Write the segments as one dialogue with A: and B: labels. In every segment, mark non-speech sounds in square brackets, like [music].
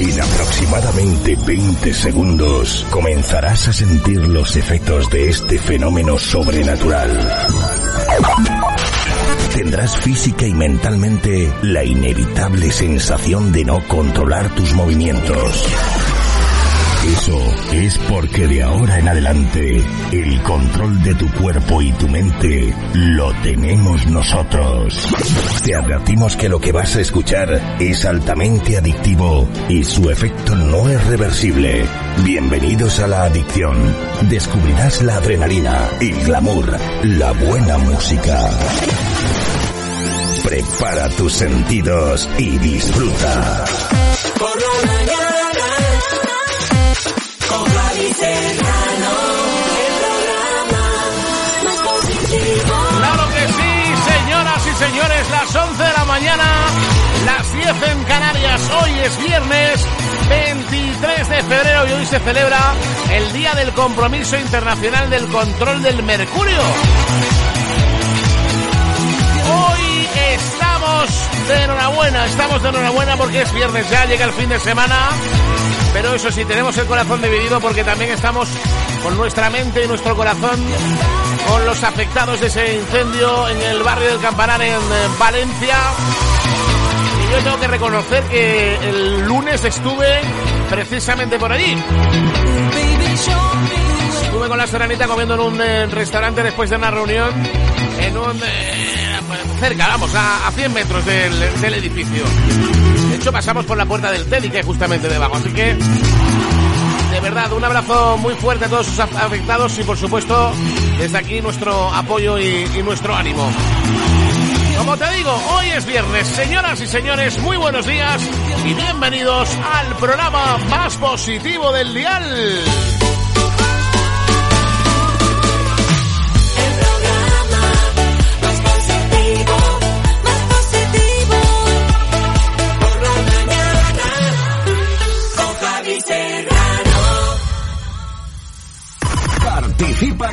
A: En aproximadamente 20 segundos comenzarás a sentir los efectos de este fenómeno sobrenatural. Tendrás física y mentalmente la inevitable sensación de no controlar tus movimientos. Eso es porque de ahora en adelante el control de tu cuerpo y tu mente lo tenemos nosotros. Te advertimos que lo que vas a escuchar es altamente adictivo y su efecto no es reversible. Bienvenidos a la adicción. Descubrirás la adrenalina, el glamour, la buena música. Prepara tus sentidos y disfruta.
B: Por
C: Claro que sí, señoras y señores, las 11 de la mañana, las 10 en Canarias. Hoy es viernes 23 de febrero y hoy se celebra el Día del Compromiso Internacional del Control del Mercurio. Estamos de enhorabuena, estamos de enhorabuena porque es viernes ya, llega el fin de semana. Pero eso sí, tenemos el corazón dividido porque también estamos con nuestra mente y nuestro corazón con los afectados de ese incendio en el barrio del Campanar en eh, Valencia. Y yo tengo que reconocer que el lunes estuve precisamente por allí. Estuve con la seranita comiendo en un eh, restaurante después de una reunión en un... cerca, vamos, a, a 100 metros del, del edificio. De hecho, pasamos por la puerta del Teddy, que es justamente debajo. Así que, de verdad, un abrazo muy fuerte a todos sus af- afectados y, por supuesto, desde aquí nuestro apoyo y, y nuestro ánimo. Como te digo, hoy es viernes. Señoras y señores, muy buenos días y bienvenidos al programa más positivo del dial.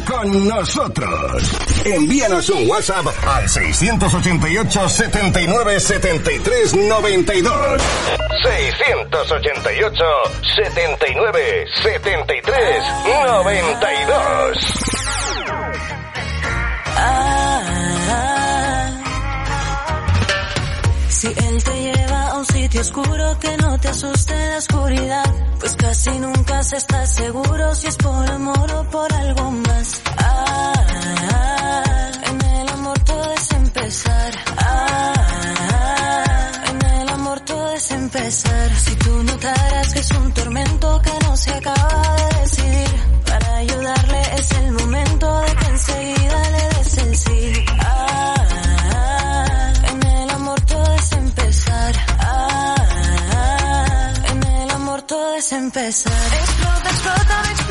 B: Con
A: nosotros. Envíanos un WhatsApp al 688 79 73 92. 688 79 73 92.
D: Un sitio oscuro que no te asuste la oscuridad, pues casi nunca se está seguro si es por amor o por algo más. Ah, en el amor todo es empezar. Ah, en el amor todo es empezar. Si tú notaras que es un tormento que no se acaba empezar. Explota, explota, explota.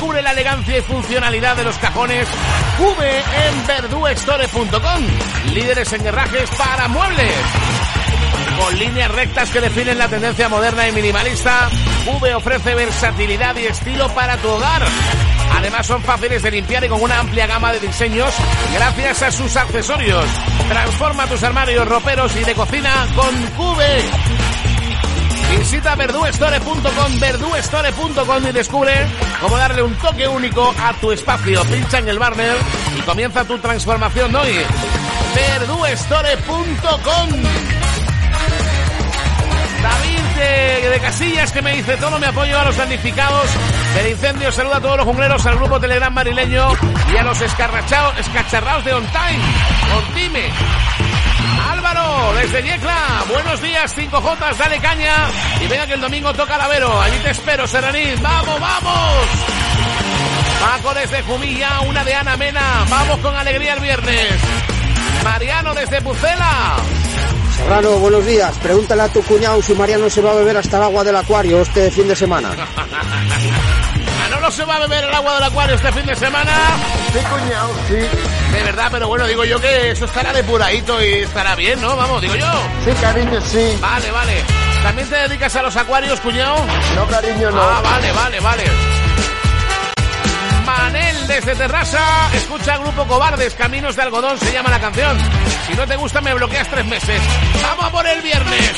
C: Descubre la elegancia y funcionalidad de los cajones V en verduestore.com Líderes en herrajes para muebles con líneas rectas que definen la tendencia moderna y minimalista, V ofrece versatilidad y estilo para tu hogar. Además son fáciles de limpiar y con una amplia gama de diseños gracias a sus accesorios. Transforma tus armarios, roperos y de cocina con V. Visita verduestore.com, verduestore.com y descubre cómo darle un toque único a tu espacio. Pincha en el banner y comienza tu transformación hoy. verduestore.com David de, Casillas que me dice todo mi apoyo a los damnificados del incendio. Saluda a todos los jungleros, al grupo Telegram marileño y a los escarrachados, escacharrados de On Time. Álvaro, desde Yecla. Buenos días, 5J, dale caña. Y venga que el domingo toca Lavero. Allí te espero, Serranís. ¡Vamos, vamos! Paco desde Jumilla, una de Ana Mena. Vamos con alegría el viernes. Mariano desde Pucela.
E: Serrano, buenos días. Pregúntale a tu cuñado si Mariano se va a beber hasta el agua del acuario este fin de semana. [laughs]
C: Manolo se va a beber el agua del acuario este fin de semana.
F: Sí, cuñado, sí.
C: De verdad, pero bueno, digo yo que eso estará depuradito y estará bien, ¿no? Vamos, digo yo.
F: Sí, cariño, sí.
C: Vale, vale. ¿También te dedicas a los acuarios, cuñado?
F: No, cariño, no.
C: Ah, vale, vale, vale. Manel desde Terrassa, escucha grupo Cobardes, Caminos de Algodón se llama la canción. Si no te gusta me bloqueas tres meses. Vamos a por el viernes.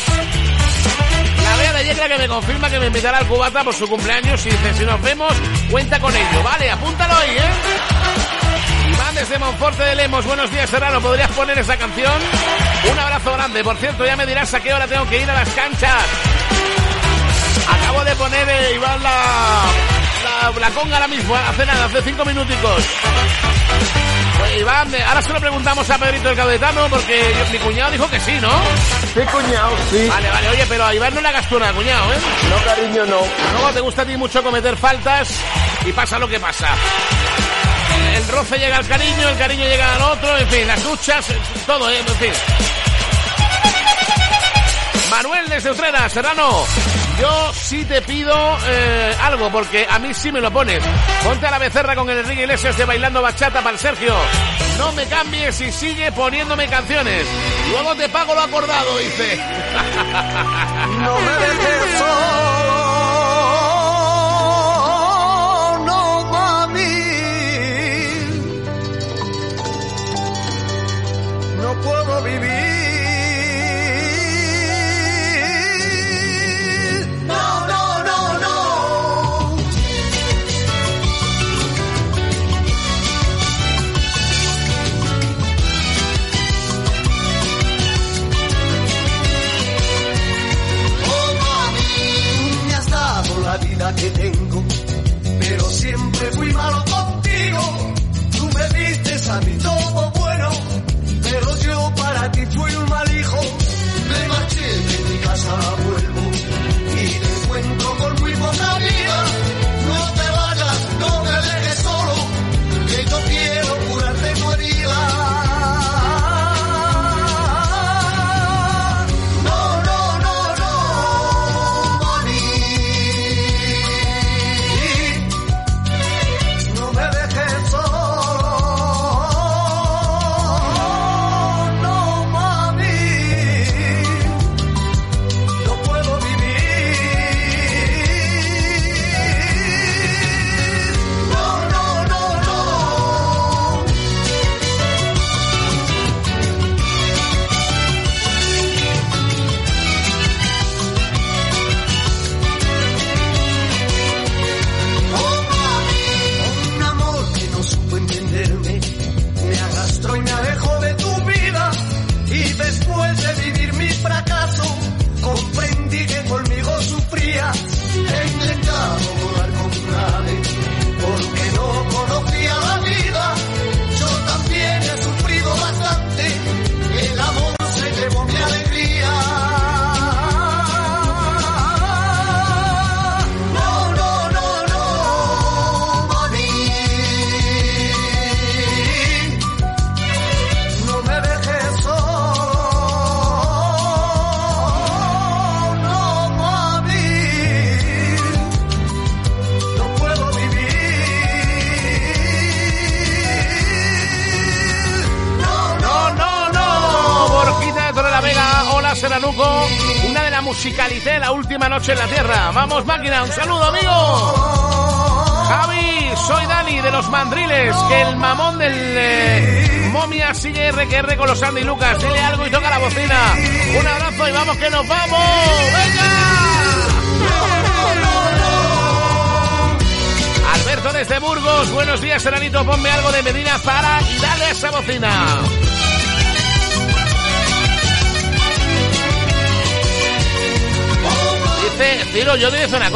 C: La vea de Yecla que me confirma que me invitará al cubata por su cumpleaños y dice, si nos vemos, cuenta con ello. Vale, apúntalo ahí, ¿eh? Desde Monforte de Lemos, buenos días Serrano, ¿podrías poner esa canción? Un abrazo grande, por cierto, ya me dirás a qué hora tengo que ir a las canchas. Acabo de poner, eh, Iván, la, la, la, conga ahora mismo, hace nada, hace cinco minuticos. Pues Iván, ahora se lo preguntamos a Pedrito el Caudetano porque mi cuñado dijo que sí, ¿no?
F: Sí, cuñado, sí.
C: Vale, vale, oye, pero a Iván no le hagas tú nada, cuñado, ¿eh?
F: No, cariño, no.
C: Luego te gusta a ti mucho cometer faltas y pasa lo que pasa. El roce llega al cariño, el cariño llega al otro, en fin, las duchas, todo, ¿eh? en fin. Manuel desde Utrera, Serrano, yo sí te pido eh, algo, porque a mí sí me lo pones. Ponte a la becerra con el Enrique Iglesias de Bailando Bachata para el Sergio. No me cambies y sigue poniéndome canciones. Luego te pago lo acordado, dice.
F: no me.
C: que tengo, pero siempre fui malo contigo. Tú me diste a.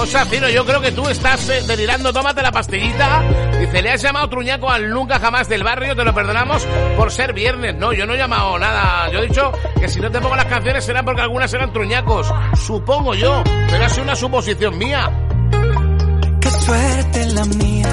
C: cosa, yo creo que tú estás eh, delirando, tómate la pastillita. Dice, le has llamado truñaco al nunca jamás del barrio, te lo perdonamos por ser viernes. No, yo no he llamado nada. Yo he dicho que si no te pongo las canciones será porque algunas eran truñacos. Supongo yo, pero ha sido una suposición mía.
G: Qué suerte la mía,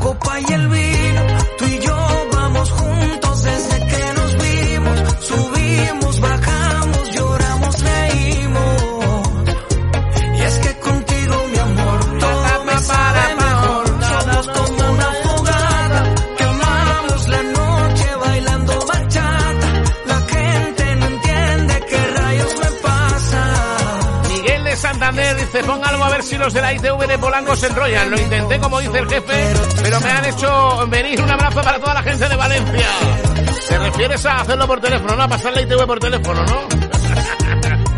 G: copa y el vino. Tú y yo vamos juntos desde que nos vimos. Subimos,
C: si los de la ITV de Polanco se enrollan. Lo intenté como dice el jefe, pero me han hecho venir un abrazo para toda la gente de Valencia. ¿Te refieres a hacerlo por teléfono, no? A pasar la ITV por teléfono, ¿no? [laughs]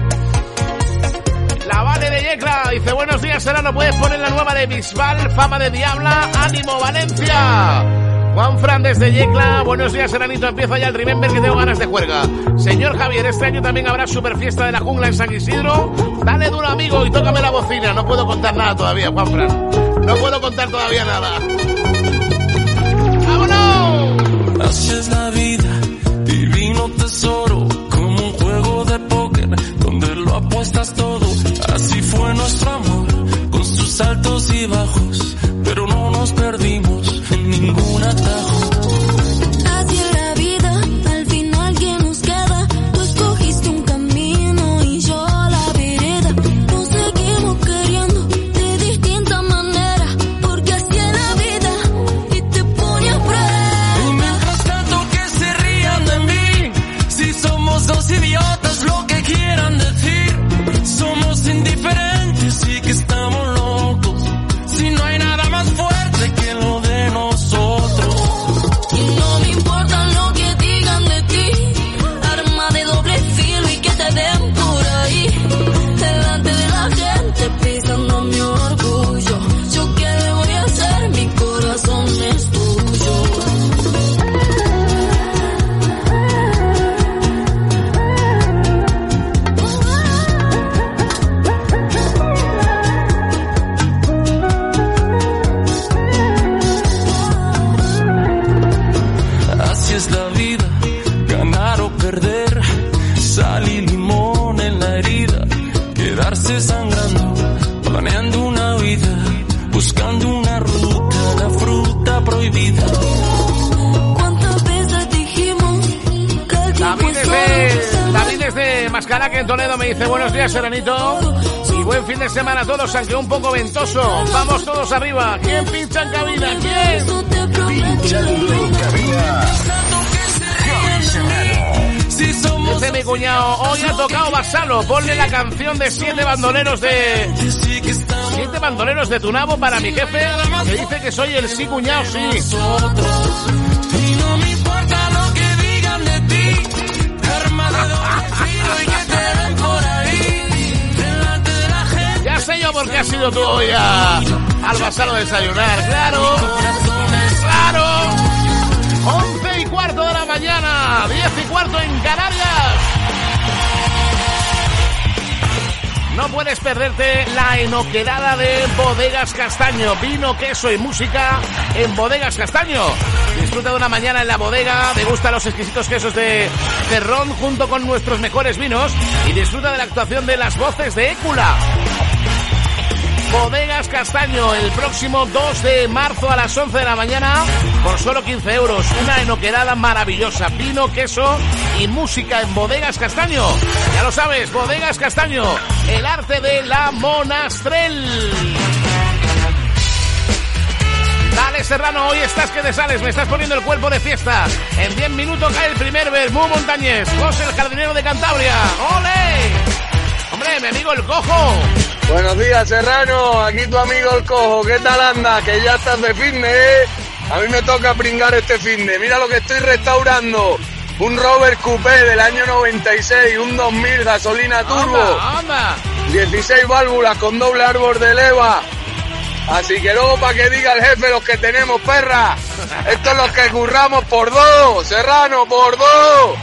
C: La Vale de Yecla dice, buenos días, Serano, ¿puedes poner la nueva de Bisbal, Fama de Diabla, Ánimo Valencia? Juan Fran desde Yecla, buenos días, Seranito, empieza ya el Remember que tengo ganas de juerga. Señor Javier, este año también habrá super fiesta de la jungla en San Isidro. Dale duro, amigo, y tócame la bocina. No puedo contar nada todavía, Juan Fran. No puedo contar todavía nada. ¡Vámonos!
H: Así es la vida, divino tesoro, como un juego de póker, donde lo apuestas todo. Así fue nuestro amor, con sus altos y bajos, pero no nos perdimos
C: من دون تخطيط todos, aunque un poco ventoso. Vamos todos arriba. ¿Quién pincha en cabina? ¿Quién?
A: Pinchando en cabina.
C: Mi cuñado, hoy ha tocado Basalo. Ponle la canción de siete bandoleros de... Siete bandoleros de Tunabo para mi jefe, que dice que soy el sí cuñado, sí. Has sido tú hoy a- al Basalo a desayunar, claro. Claro. Once y cuarto de la mañana, diez y cuarto en Canarias. No puedes perderte la enoquerada de Bodegas Castaño. Vino, queso y música en Bodegas Castaño. Disfruta de una mañana en la bodega, degusta los exquisitos quesos de Cerrón junto con nuestros mejores vinos y disfruta de la actuación de las voces de Écula. Bodegas Castaño, el próximo 2 de marzo a las 11 de la mañana, por solo 15 euros. Una enoquerada maravillosa, vino, queso y música en Bodegas Castaño. Ya lo sabes, Bodegas Castaño, el arte de la monastrel. Dale Serrano, hoy estás que te sales, me estás poniendo el cuerpo de fiesta. En 10 minutos cae el primer Bermú Montañés, José el jardinero de Cantabria. ¡Ole! Hombre, mi amigo el cojo.
F: Buenos días, Serrano. Aquí tu amigo el cojo. ¿Qué tal anda? Que ya estás de fitness, ¿eh? A mí me toca pringar este fitness. Mira lo que estoy restaurando. Un Rover Coupé del año 96, un 2000 gasolina turbo,
C: Anda, anda.
F: 16 válvulas con doble árbol de leva. Así que luego para que diga el jefe los que tenemos, perra. Estos los que curramos por dos, Serrano, por dos.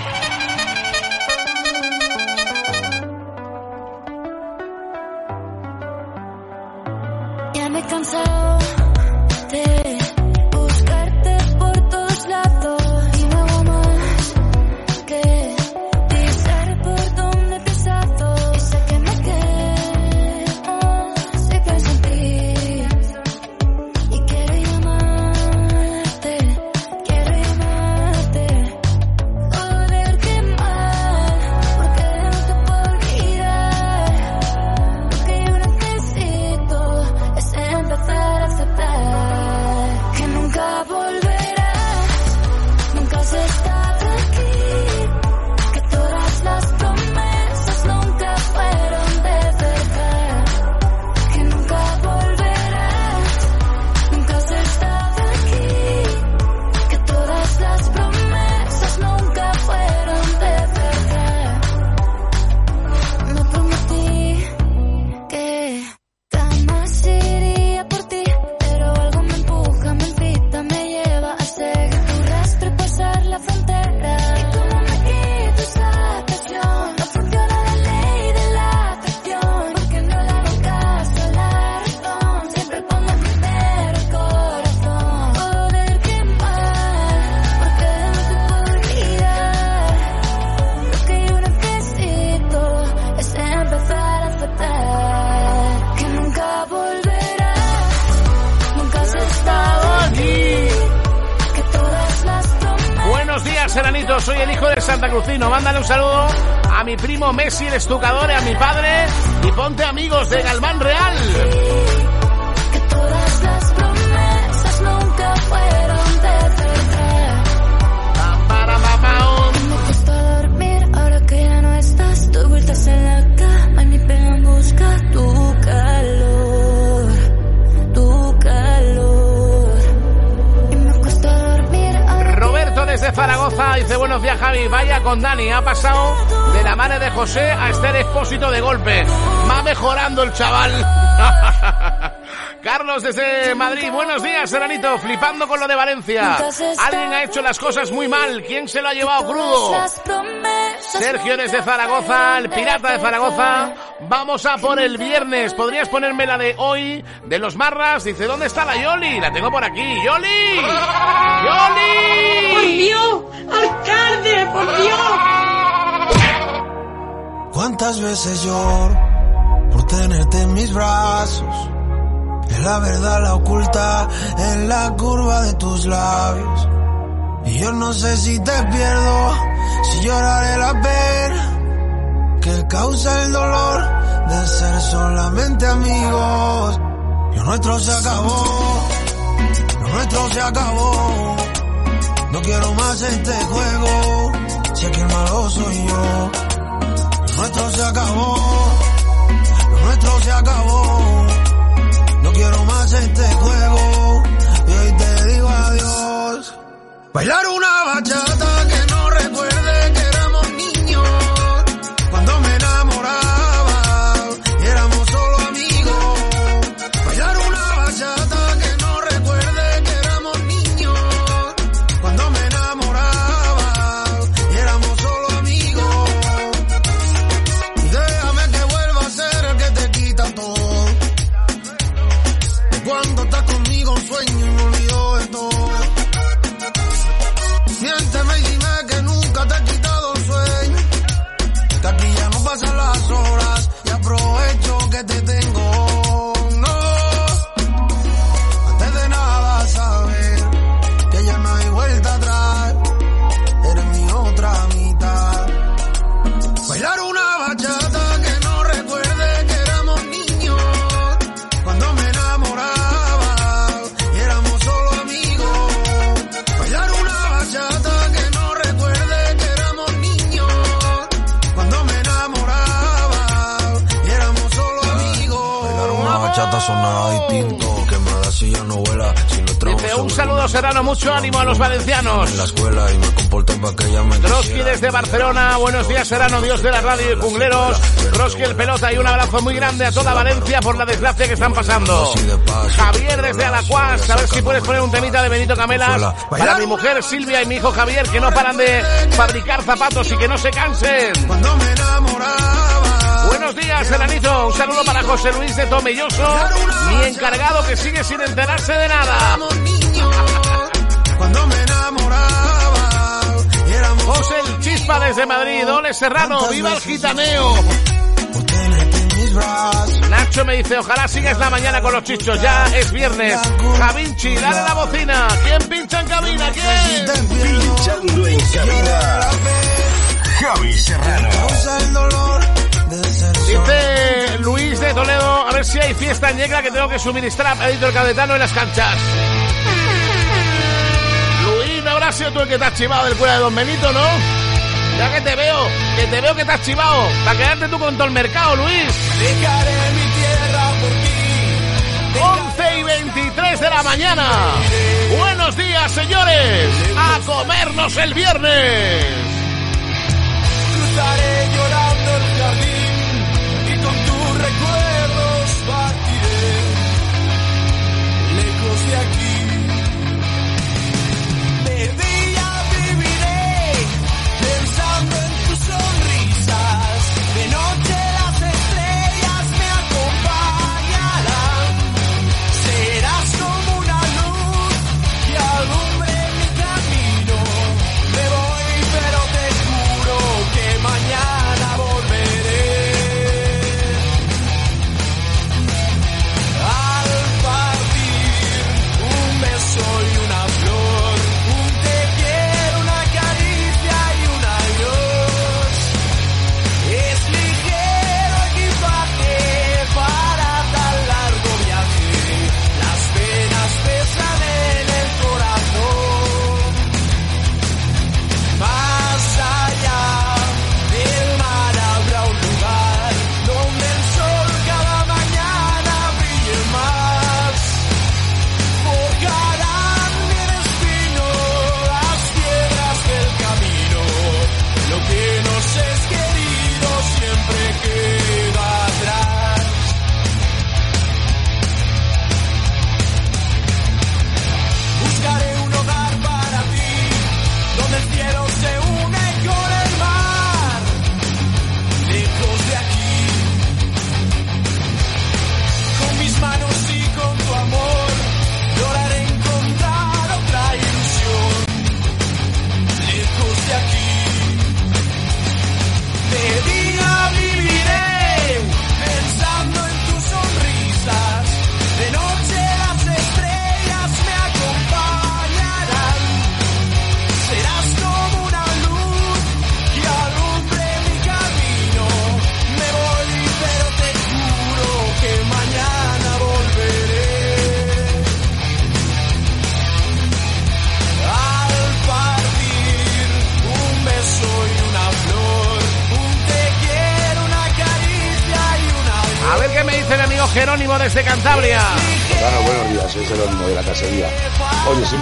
C: Primo Messi, Seranito, flipando con lo de Valencia. Alguien ha hecho las cosas muy mal, ¿quién se lo ha llevado crudo? Sergio desde Zaragoza, el pirata de Zaragoza. Vamos a por el viernes. ¿Podrías ponerme la de hoy de los Marras? Dice, ¿dónde está la Yoli? La tengo por aquí. ¡Yoli! ¡Yoli!
I: ¡Por Dios! ¡Alcalde! ¡Por Dios!
J: ¿Cuántas veces lloro por tenerte en mis brazos? La verdad la oculta la curva de tus labios. Y yo no sé si te pierdo, si lloraré la pena que causa el dolor de ser solamente amigos. Lo nuestro se acabó, lo nuestro se acabó. No quiero más este juego, sé que el malo soy yo. Lo nuestro se acabó, lo nuestro se acabó. Quiero más este juego, y hoy te digo adiós. Bailar una bachata
C: serrano, mucho ánimo a los valencianos.
J: en la escuela y me comporto para que ella me
C: Trotsky
J: quisiera.
C: desde Barcelona, buenos días Serrano, Dios de la radio y jungleros. Trotsky el pelota y un abrazo muy grande a toda Valencia por la desgracia que están pasando. Javier desde Alacuas, a ver si puedes poner un temita de Benito Camelas para mi mujer Silvia y mi hijo Javier que no paran de fabricar zapatos y que no se cansen.
J: Cuando me enamoraba.
C: Buenos días, Seranito. Un saludo para José Luis de Tomelloso, mi encargado que sigue sin enterarse de nada.
J: Cuando me enamoraba. Y éramos
C: José el Chispa desde Madrid, Ole Serrano, viva el gitaneo. Nacho me dice, ojalá sigas la mañana con los chichos, ya es viernes. Javinchi, dale la bocina. ¿Quién pincha en cabina? ¿Quién?
K: Pinchando en cabina. Javi Serrano.
C: Dice Luis de Toledo, a ver si hay fiesta en Yecla que tengo que suministrar a Pedrito el Cadetano en las canchas. Habrá sido tú el que te has chivado del cura de Don Benito, ¿no? Ya que te veo, que te veo que te has chivado. Para quedarte tú con todo el mercado, Luis.
L: Dejaré mi tierra por ti.
C: 11 y 23 de la mañana. Buenos días, señores. A comernos el viernes.
L: Cruzaré llorando el jardín y con tus recuerdos partiré lejos de aquí.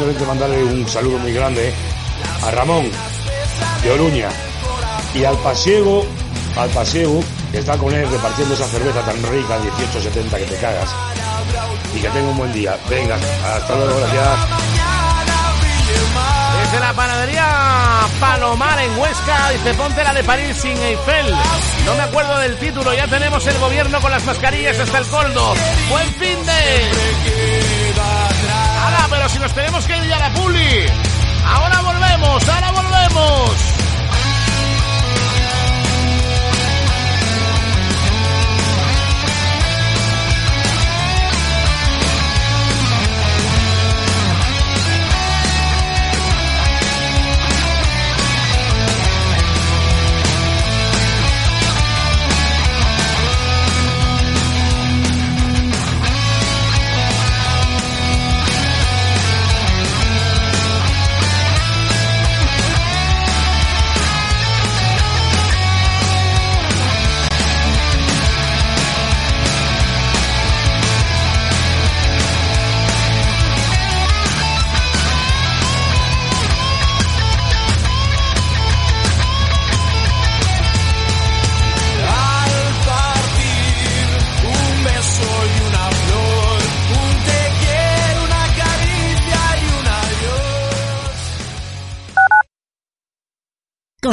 M: Simplemente mandarle un saludo muy grande a Ramón de Oruña y al pasiego, al pasiego que está con él repartiendo esa cerveza tan rica, 18.70 que te cagas. Y que tenga un buen día. Venga, hasta luego, gracias.
C: Desde la panadería Palomar en Huesca, dice ponte la de París sin Eiffel. No me acuerdo del título, ya tenemos el gobierno con las mascarillas hasta el coldo. Buen fin de... Si nos tenemos que ir ya a la puli. Ahora volvemos, ahora volvemos.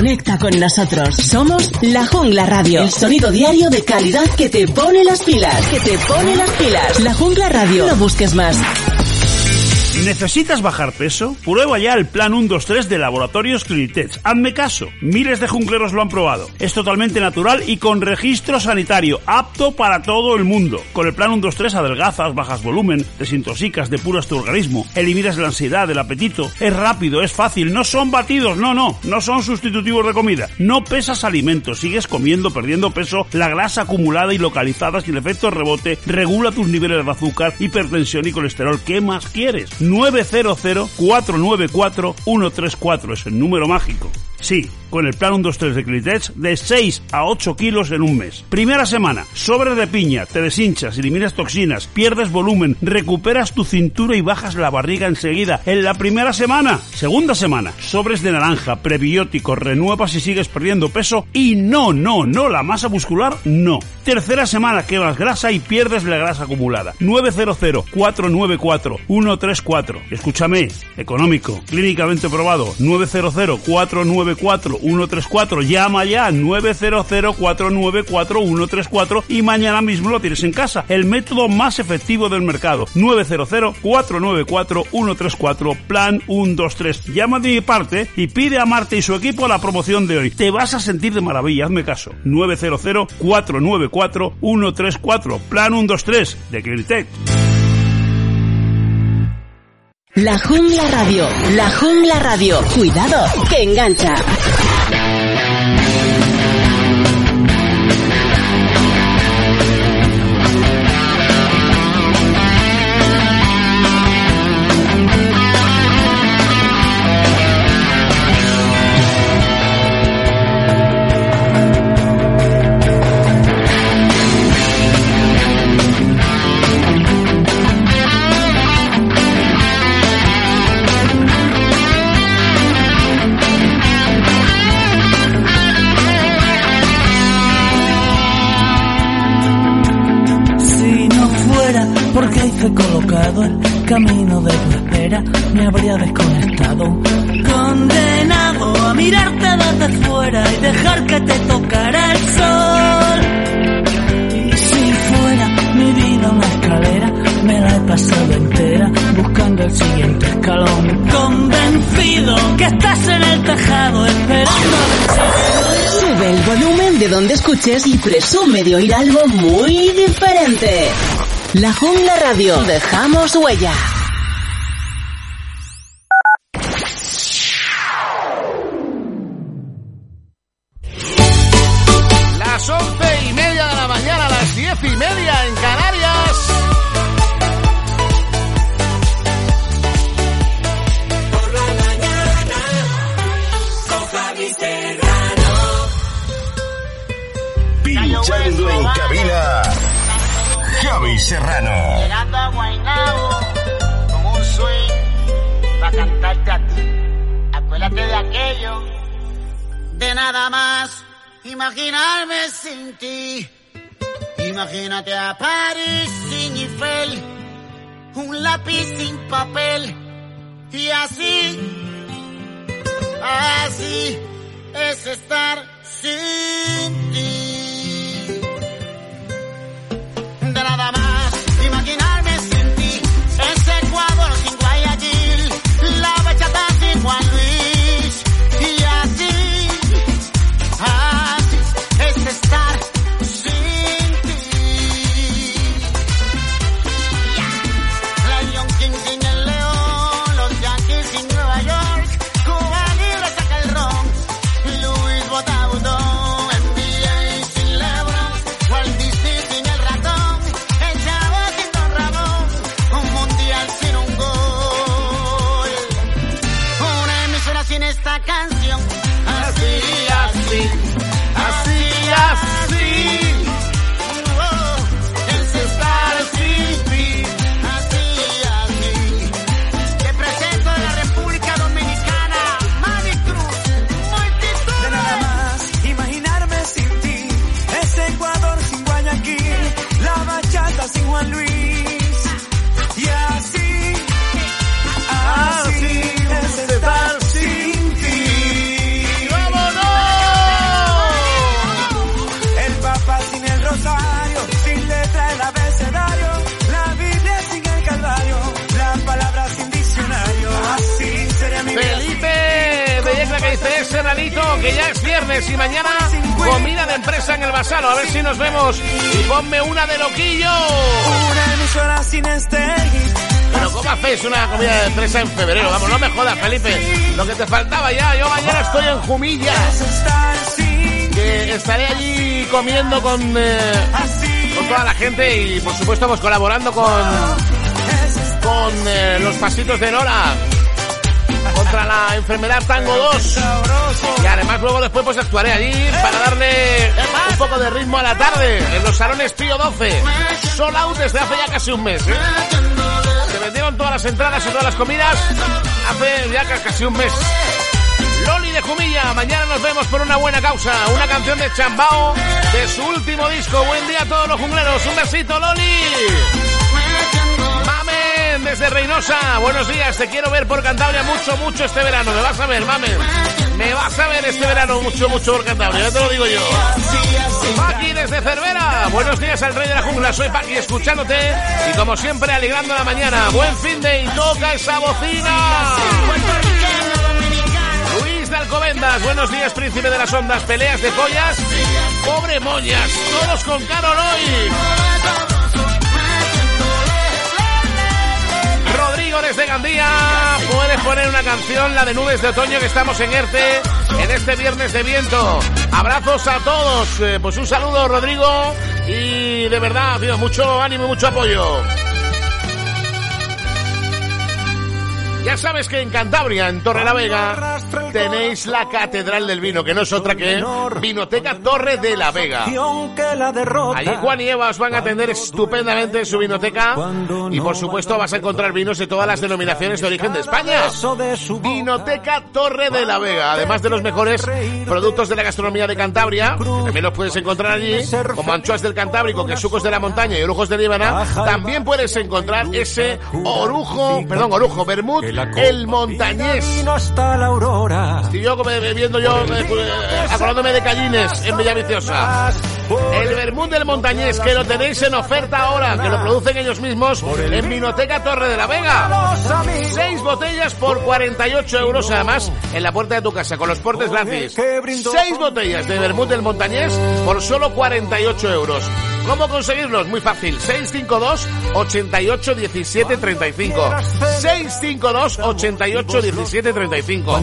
N: Conecta con nosotros. Somos La Jungla Radio. El sonido diario de calidad que te pone las pilas. Que te pone las pilas. La Jungla Radio. No busques más.
O: ¿Necesitas bajar peso? Prueba ya el plan 123 de Laboratorios Clinitech. Hazme caso, miles de jungleros lo han probado. Es totalmente natural y con registro sanitario, apto para todo el mundo. Con el plan 123 adelgazas, bajas volumen, desintoxicas, depuras tu organismo, eliminas la ansiedad, el apetito. Es rápido, es fácil, no son batidos, no, no, no son sustitutivos de comida. No pesas alimentos, sigues comiendo, perdiendo peso, la grasa acumulada y localizada sin efecto rebote, regula tus niveles de azúcar, hipertensión y colesterol. ¿Qué más quieres? 900-494-134 es el número mágico. Sí, con el plan 123 de Clitex de 6 a 8 kilos en un mes. Primera semana, sobre de piña, te deshinchas, eliminas toxinas, pierdes volumen, recuperas tu cintura y bajas la barriga enseguida. En la primera semana. Segunda semana, sobres de naranja, prebióticos, renuevas y sigues perdiendo peso. Y no, no, no, la masa muscular, no. Tercera semana, quemas grasa y pierdes la grasa acumulada. 900-494-134. Escúchame, económico, clínicamente probado. 900-494-134. Llama ya 900-494-134 y mañana mismo lo tienes en casa. El método más efectivo del mercado. 900-494-134. Plan 123. Llama de mi parte y pide a Marte y su equipo la promoción de hoy. Te vas a sentir de maravilla, hazme caso. 900-494-134. Plan 123 de Clinitech.
N: La Jungla Radio. La Jungla Radio. Cuidado, que engancha. Donde escuches y presume de oír algo muy diferente. La Jungla Radio. Dejamos huella.
C: Y
B: por
C: supuesto pues colaborando con, con eh, los pasitos de Nora contra la enfermedad Tango 2. Y además luego después pues actuaré allí para darle un poco de ritmo a la tarde en los salones Pío 12. Sold out desde hace ya casi un mes. ¿eh? Se vendieron todas las entradas y todas las comidas hace ya ca- casi un mes. Jumilla, mañana nos vemos por una buena causa. Una canción de Chambao de su último disco. Buen día a todos los jungleros. Un besito, Loli. Mamen, desde Reynosa. Buenos días, te quiero ver por Cantabria mucho, mucho este verano. Me vas a ver, Mamen. Me vas a ver este verano mucho, mucho por Cantabria. Ya te lo digo yo. Paqui desde Cervera. Buenos días al rey de la jungla. Soy Paqui escuchándote y como siempre alegrando la mañana. Buen fin de y toca esa bocina. Alcobendas, buenos días, príncipe de las ondas, peleas de pollas, pobre moñas, todos con Carol hoy. Rodrigo desde Gandía, puedes poner una canción, la de nubes de otoño que estamos en ERTE en este viernes de viento. Abrazos a todos, Eh, pues un saludo Rodrigo y de verdad, tío, mucho ánimo mucho apoyo. Ya sabes que en Cantabria, en Torre la Vega, tenéis la Catedral del Vino, que no es otra que Vinoteca Torre de la Vega. Allí Juan y Eva os van a atender estupendamente en su vinoteca. y por supuesto vas a encontrar vinos de todas las denominaciones de origen de España. Vinoteca Torre de la Vega, además de los mejores productos de la gastronomía de Cantabria, que también los puedes encontrar allí, como anchoas del Cantábrico, quesucos de la montaña y orujos de Líbana, también puedes encontrar ese orujo, perdón, orujo, vermut, el montañés.
G: hasta la aurora.
C: Estoy yo como bebiendo yo, eh, pues, eh, acordándome de Callines en Villaviciosa. El vermut del montañés, que lo tenéis en oferta ahora, que lo producen ellos mismos en Vinoteca Torre de la Vega. Seis botellas por 48 euros, además, en la puerta de tu casa, con los portes gratis. Seis botellas de vermut del montañés por solo 48 euros. ¿Cómo conseguirlos? Muy fácil. 652 88 17 35. 652 88 17 35.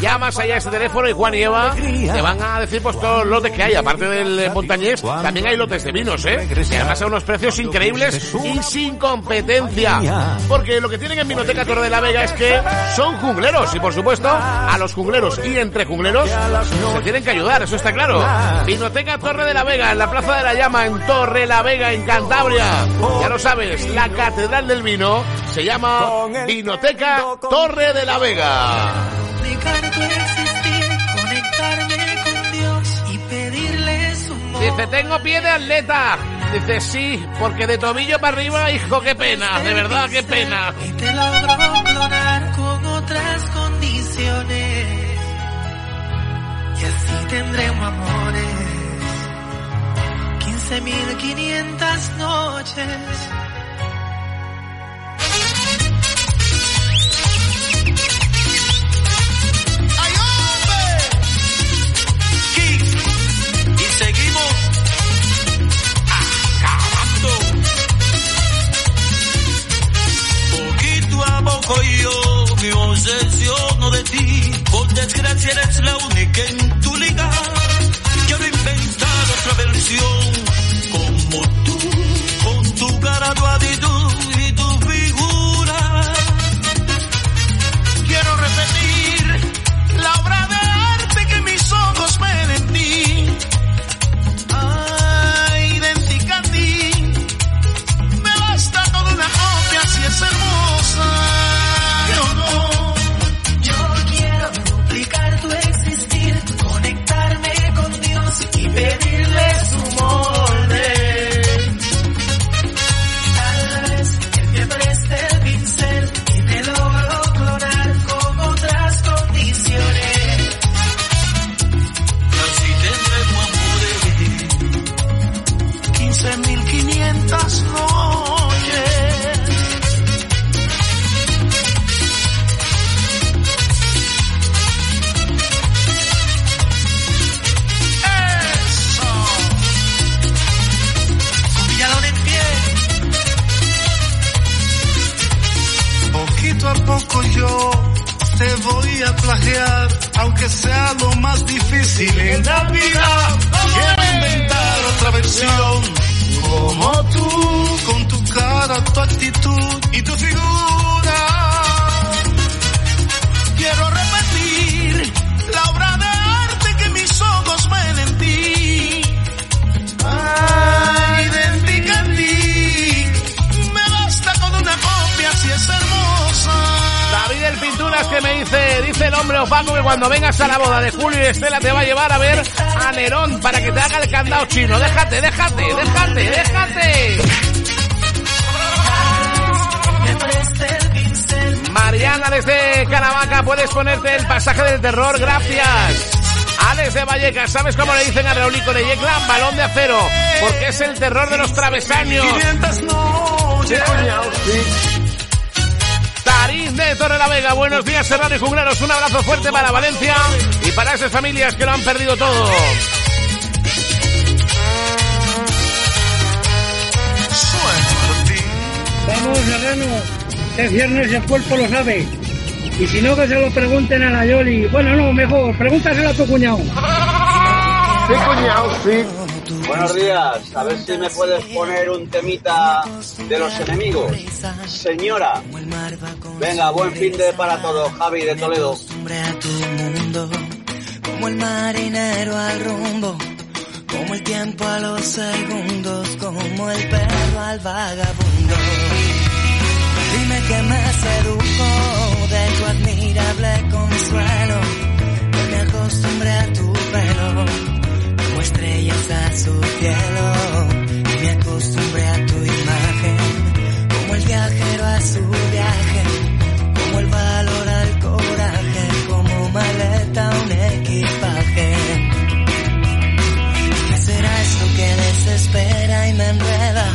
C: Llamas allá a este teléfono y Juan y Eva te van a decir pues todos los lotes que hay. Aparte del eh, montañés, también hay lotes de vinos, ¿eh? Y además a unos precios increíbles y sin competencia. Porque lo que tienen en Vinoteca Torre de la Vega es que son jungleros y por supuesto a los jungleros y entre jungleros se tienen que ayudar, eso está claro. Vinoteca Torre de la Vega en la Plaza de la Llama en Torre la Vega en Cantabria. Ya lo sabes, la Catedral del Vino se llama Vinoteca Torre de la Vega. Dice, tengo pie de atleta. Dice, sí, porque de tobillo para arriba, hijo, qué pena, de verdad, qué pena.
G: Te logro clonar con otras condiciones. Y así tendremos amores. 15.500 noches.
L: ¡Ay, hombre! Kicks. Y seguimos acabando. Poquito a poco yo me obsesiono de ti. Por desgracia eres la única en tu liga. Quiero inventar otra versión
C: Raulico de Yecla? Balón de acero, porque es el terror de los travesaños. Tarín de Torre la Vega, buenos días Serrano y Juglaros, un abrazo fuerte para Valencia y para esas familias que lo han perdido todo.
P: Vamos, Serrano, que es viernes y el cuerpo lo sabe. Y si no, que se lo pregunten a la Yoli. Bueno, no, mejor, pregúntaselo a tu cuñado.
Q: Sí, cuñado, sí. Buenos días, a ver si me puedes poner un temita de los enemigos. Señora, venga, buen fin de para todos, Javi de Toledo.
G: mundo, como el marinero al rumbo, como el tiempo a los segundos, como el perro al vagabundo. Dime que me sedujo de tu admirable consuelo, que me acostumbré a tu pelo, estrellas a su cielo, y me acostumbré a tu imagen, como el viajero a su viaje, como el valor al coraje, como maleta un equipaje. ¿Qué será esto que desespera y me enreda?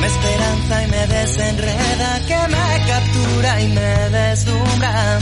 G: Me esperanza y me desenreda, que me captura y me deslumbra,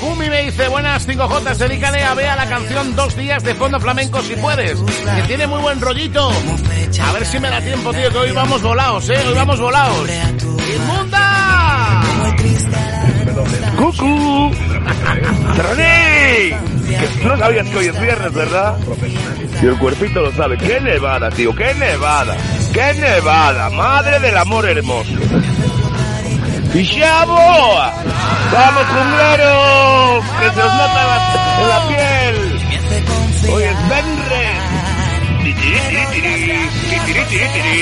C: Jumi me dice, buenas 5J, dedícale a Bea la canción Dos días de fondo flamenco si puedes, que tiene muy buen rollito. A ver si me da tiempo, tío, que hoy vamos volados, eh, hoy vamos volados. ¡Inmunda!
G: ¡Serraní! Que No sabías que hoy es viernes, ¿verdad? Y el cuerpito lo sabe. ¡Qué nevada, tío! ¡Qué nevada! ¡Qué nevada! ¡Madre del amor hermoso! ¡Y ya boa! ¡Vamos, cumbleros! ¡Que se os nota la, en la piel! ¡Hoy es Benres! Titiri, tiri, tiri, titiri, tiri, tiri.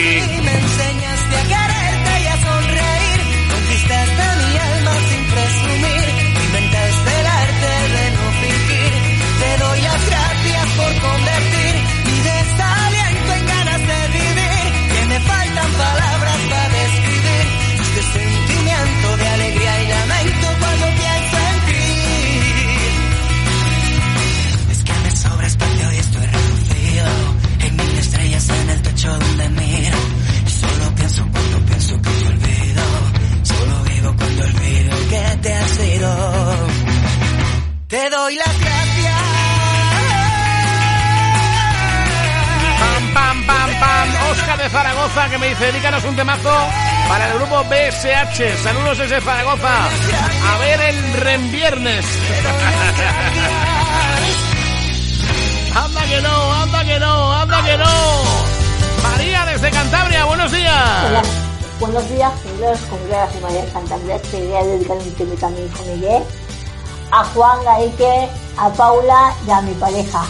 C: Zaragoza que me dice, dedícanos un temazo para el grupo BSH. Saludos desde Zaragoza. A ver el Renviernes. [laughs] anda que no, anda que no, anda que no. María desde Cantabria, buenos días.
R: Hola, buenos días, cumpleaños, cumpleaños y María Santander. Quería dedicar un temita a mi hijo Miguel, a Juan Gaike, a Paula y a mi pareja.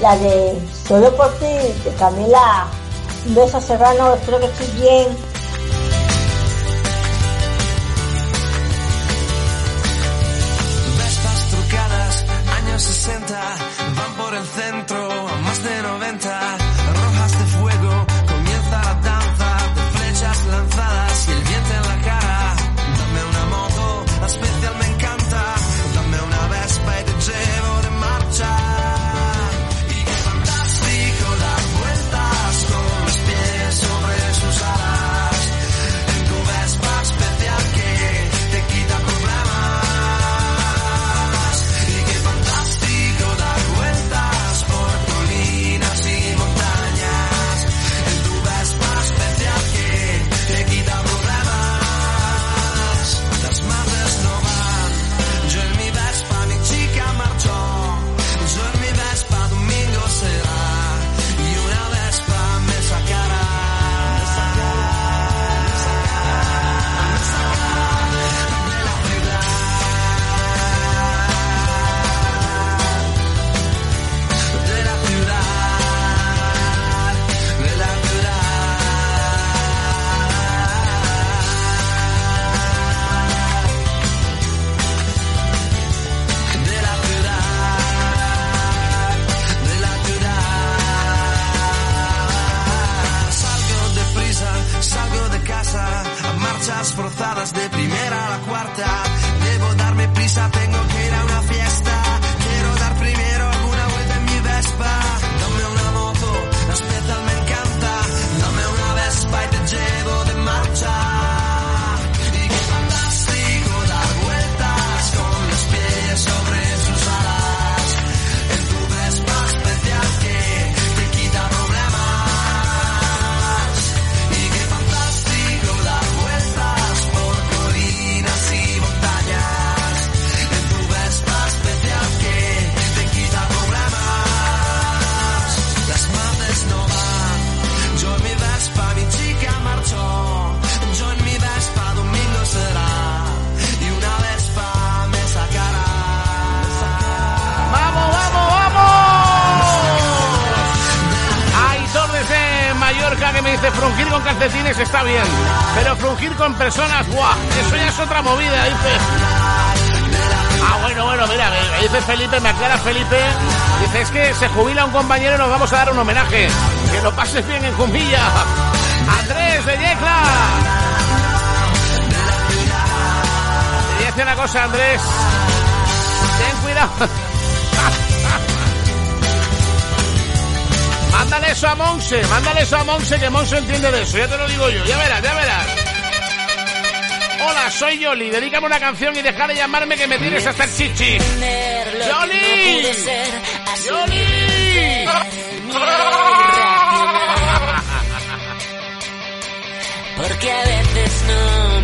R: La de Solo por ti, de Camila. Un beso serrano, espero que estés bien.
J: Vespas trucadas, años 60, van por el centro, más de 90, con
C: personas, ¡buah! Eso ya es otra movida, dice. Ah, bueno, bueno, mira, me dice Felipe, me aclara Felipe, dice, es que se jubila un compañero y nos vamos a dar un homenaje. Que lo pases bien en Jumilla. Andrés de Yecla. Te voy a decir una cosa, Andrés. Ten cuidado. Mándale eso a Monse, mándale eso a Monse, que Monse entiende de eso, ya te lo digo yo, ya verás, ya verás. Hola, soy Yoli, dedícame una canción y deja de llamarme que me tienes hasta el chichi. ¡Yoli! ¡Yoli!
B: Porque a veces no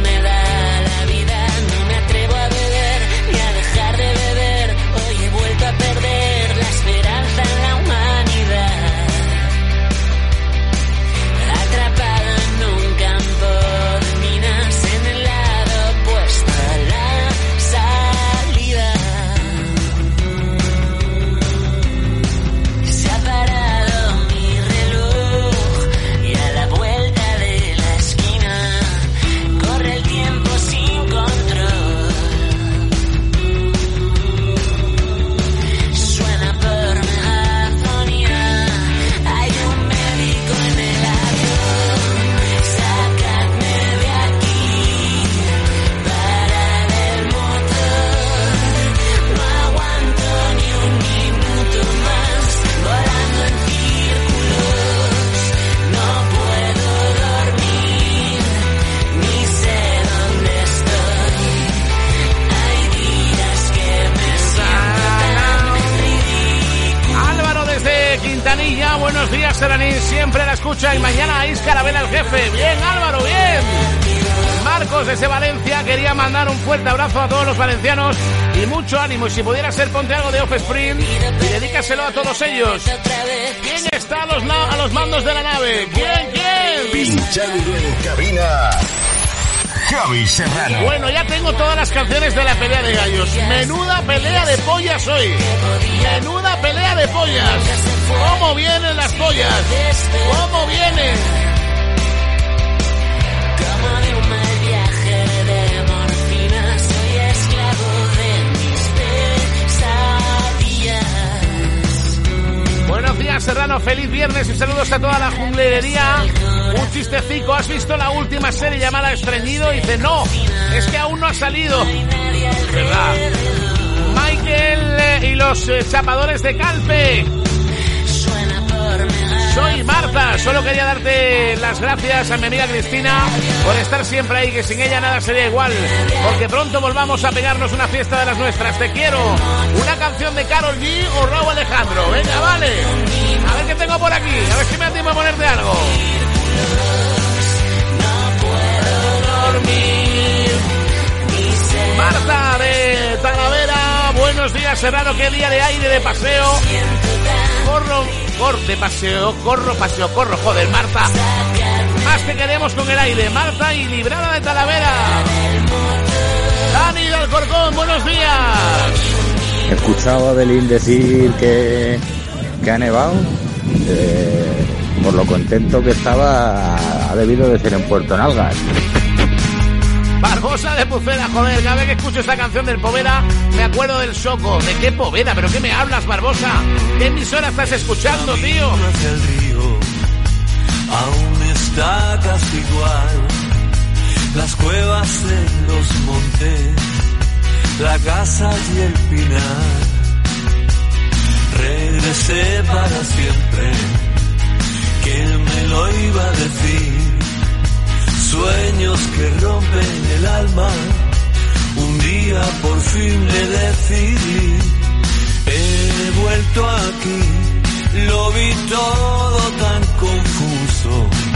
C: Y mañana a Iscarabela el jefe. Bien, Álvaro, bien. Marcos desde Valencia quería mandar un fuerte abrazo a todos los valencianos y mucho ánimo. Y si pudiera ser, ponte algo de Offspring y dedícaselo a todos ellos. ¿Quién está a los, a los mandos de la nave? ¿Quién, quién?
A: Pinchando en cabina. Javi Serrano.
C: Bueno, ya tengo todas las canciones de la pelea de gallos. Menuda pelea de pollas hoy. Menuda pelea de pollas. ¿Cómo vienen las pollas? ¿Cómo vienen?
B: Soy esclavo de mis pesadillas.
C: Buenos días, Serrano. Feliz viernes y saludos a toda la junglería. Un chistecico. ¿Has visto la última serie llamada Estreñido? Dice, no, es que aún no ha salido. ¿Verdad? Eh, y los eh, chapadores de Calpe. Soy Marta, solo quería darte las gracias a mi amiga Cristina por estar siempre ahí, que sin ella nada sería igual, porque pronto volvamos a pegarnos una fiesta de las nuestras. Te quiero. Una canción de Carol G o Raúl Alejandro. Venga, vale. A ver qué tengo por aquí, a ver si me animo a ponerte algo. Marta de Talavera, buenos días Serrano, qué día de aire, de paseo. Corro, corro, de paseo, corro, paseo, corro, joder, Marta. Más que queremos con el aire, Marta y librada de Talavera. Dani del Alcorcón, buenos días.
S: He escuchado a Belín decir que, que ha nevado. Eh, por lo contento que estaba, ha debido de ser en Puerto Nalgas.
C: Barbosa de Pucera, joder, cada vez que escucho esta canción del Poveda me acuerdo del Soco. ¿De qué Poveda? ¿Pero qué me hablas, Barbosa? ¿Qué emisora estás escuchando, tío?
H: hacia el río aún está casi igual. Las cuevas de los montes, la casa y el pinar. Regresé para siempre, ¿quién me lo iba a decir? Sueños que rompen el alma, un día por fin le decidí. He vuelto aquí, lo vi todo tan confuso.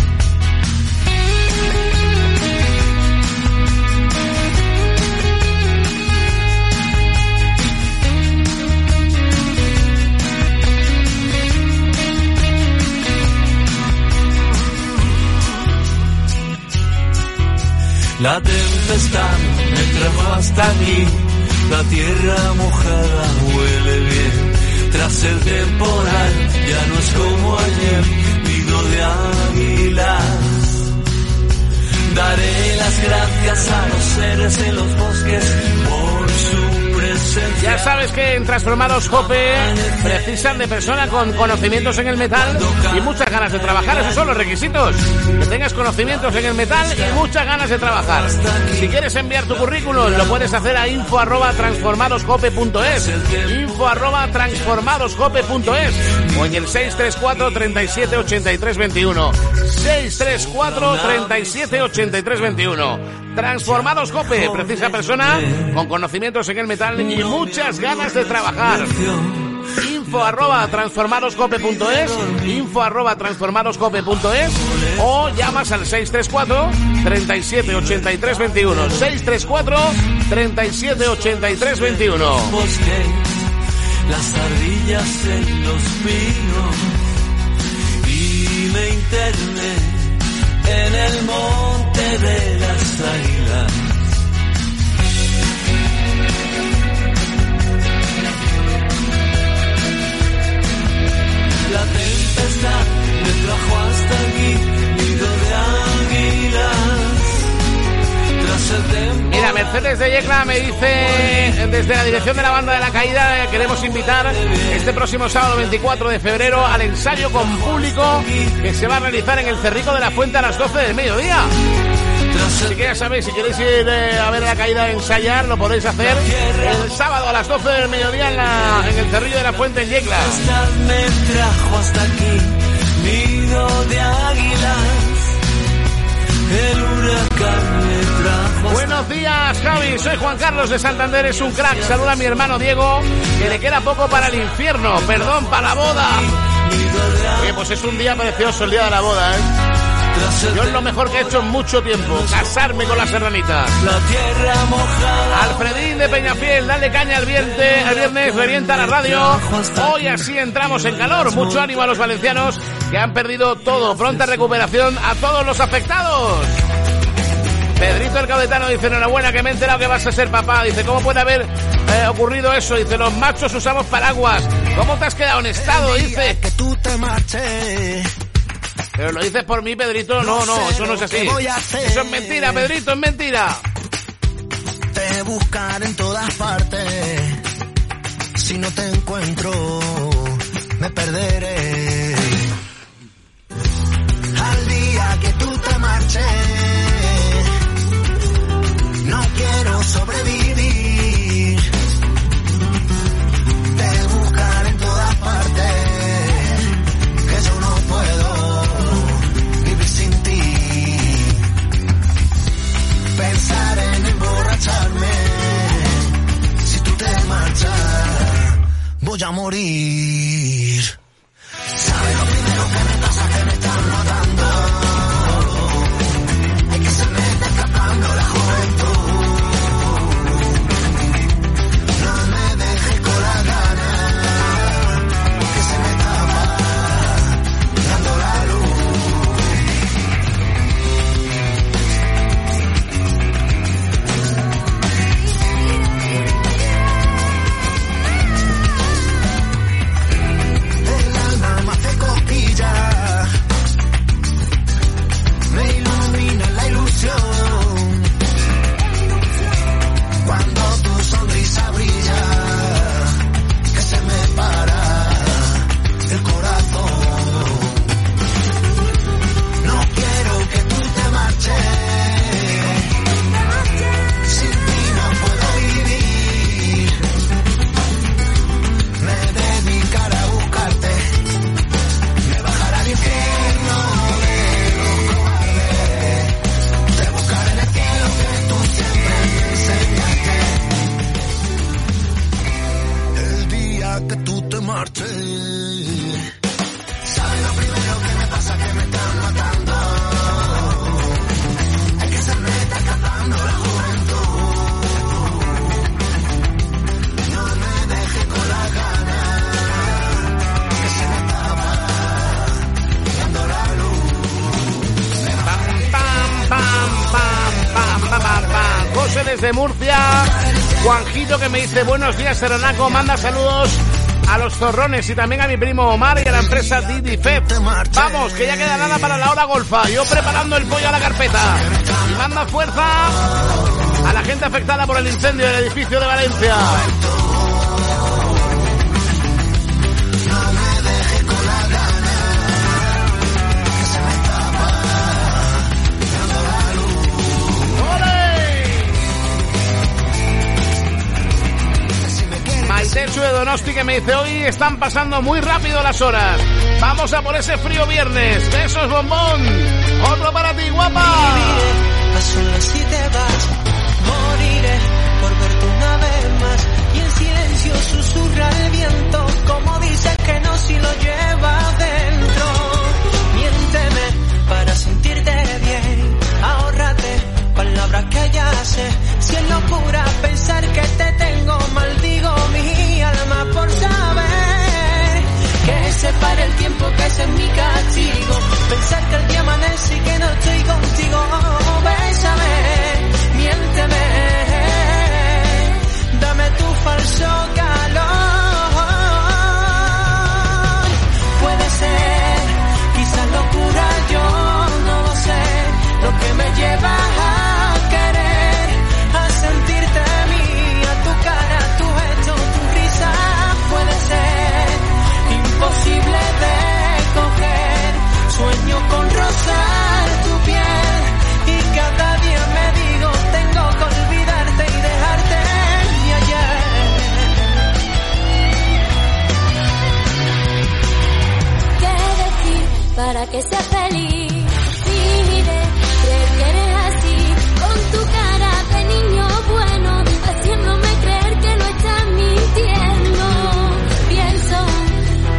H: La tempestad me trajo hasta aquí, la tierra mojada huele bien. Tras el temporal ya no es como ayer, nido de águilas. Daré las gracias a los seres en los bosques por su.
C: Ya sabes que en Transformados Jope precisan de persona con conocimientos en el metal y muchas ganas de trabajar. Esos son los requisitos. Que tengas conocimientos en el metal y muchas ganas de trabajar. Si quieres enviar tu currículum, lo puedes hacer a info arroba info arroba o en el 634 37 83 21 634 37 83 21 Transformados Jope, precisa persona con conocimientos en el metal y muchas ganas de trabajar. Info arroba transformadoscope.es, info arroba transformadoscope.es o llamas al 634 37 83 21 634 37 83 21
H: bosque, las ardillas en los pinos y me interné en el monte de las águilas. La tempestad me trajo hasta aquí,
C: Mira, Mercedes de Yecla me dice desde la dirección de la banda de la caída eh, queremos invitar este próximo sábado 24 de febrero al ensayo con público que se va a realizar en el Cerrico de la Fuente a las 12 del mediodía. Así que ya si queréis ir eh, a ver la caída a ensayar, lo podéis hacer el sábado a las 12 del mediodía en, el Cerrillo de la Fuente en Yecla.
H: de. El huracán
C: Buenos días, Javi. Soy Juan Carlos de Santander. Es un crack. Saluda a mi hermano Diego, que le queda poco para el infierno. Perdón, para la boda. Oye, pues es un día precioso el día de la boda, ¿eh? Yo es lo mejor que he hecho en mucho tiempo, casarme con la serranita.
J: La tierra mojada.
C: Alfredín de Peñafiel, dale caña al viernes, el viernes revienta la radio. Hoy así entramos en calor. Mucho ánimo a los valencianos que han perdido todo. Pronta recuperación a todos los afectados. Pedrito el Caudetano dice, enhorabuena que me he enterado que vas a ser papá. Dice, ¿cómo puede haber eh, ocurrido eso? Dice, los machos usamos paraguas. ¿Cómo te has quedado en estado? Dice.
J: Que tú te marches.
C: Pero lo dices por mí, Pedrito. No, no, eso no es así. Eso es mentira, Pedrito, es mentira.
J: Te buscar en todas partes. Si no te encuentro, me perderé. Al día que tú te marches, sobrevivir. Te buscar en todas partes, que yo no puedo vivir sin ti. Pensar en emborracharme, si tú te marchas, voy a morir. Me
C: dice buenos días, Seranaco. Manda saludos a los zorrones y también a mi primo Omar y a la empresa Didi Fed. Vamos, que ya queda nada para la hora golfa. Yo preparando el pollo a la carpeta. Y manda fuerza a la gente afectada por el incendio del edificio de Valencia. Donosti que me dice hoy están pasando muy rápido las horas. Vamos a por ese frío viernes. Besos, bombón. Otro para ti, guapa.
G: Amanece y que no que feliz. Decide creer que eres así, con tu cara de niño bueno, haciéndome creer que no estás mintiendo. Pienso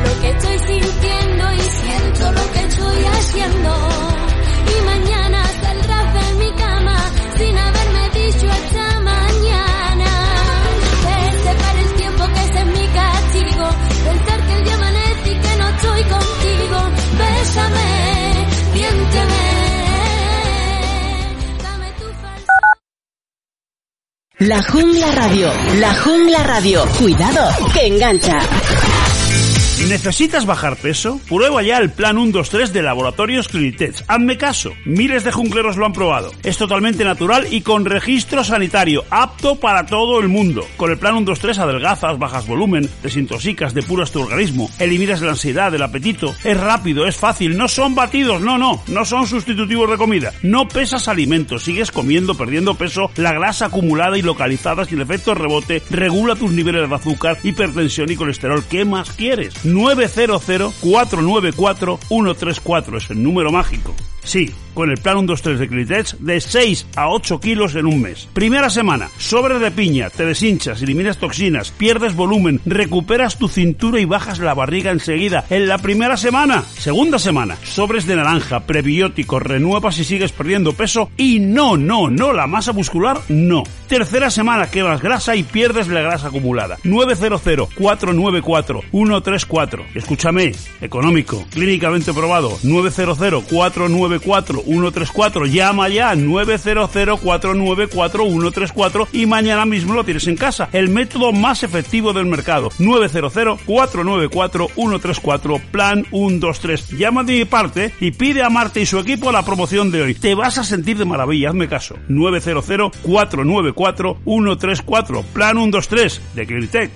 G: lo que estoy sintiendo y siento lo que estoy haciendo.
N: La Jungla Radio, La Jungla Radio. Cuidado, que engancha.
O: ¿Necesitas bajar peso? Prueba ya el plan 123 de Laboratorios Clinitech. Hazme caso, miles de jungleros lo han probado. Es totalmente natural y con registro sanitario, apto para todo el mundo. Con el plan 123 adelgazas, bajas volumen, desintoxicas, depuras tu organismo, eliminas la ansiedad, el apetito. Es rápido, es fácil, no son batidos, no, no, no son sustitutivos de comida. No pesas alimentos, sigues comiendo, perdiendo peso, la grasa acumulada y localizada sin efecto rebote, regula tus niveles de azúcar, hipertensión y colesterol. ¿Qué más quieres? 900-494-134 es el número mágico. Sí, con el plan 123 de Clitex de 6 a 8 kilos en un mes. Primera semana, sobre de piña, te deshinchas, eliminas toxinas, pierdes volumen, recuperas tu cintura y bajas la barriga enseguida en la primera semana. Segunda semana, sobres de naranja, prebióticos, renuevas y sigues perdiendo peso y no, no, no, la masa muscular no. Tercera semana, quemas grasa y pierdes la grasa acumulada. 900-494-134. Escúchame, económico, clínicamente probado. 900-494-134. Llama ya 900-494-134 y mañana mismo lo tienes en casa. El método más efectivo del mercado. 900-494-134. Plan 123. Llama de mi parte y pide a Marte y su equipo la promoción de hoy. Te vas a sentir de maravilla, hazme caso. 900-494-134. Plan 123 de Clinitech.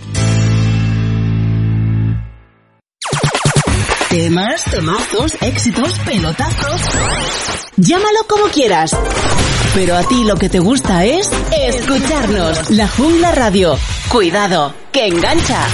N: Temas, temazos, éxitos, pelotazos. Llámalo como quieras. Pero a ti lo que te gusta es escucharnos. La Jungla Radio. Cuidado, que engancha.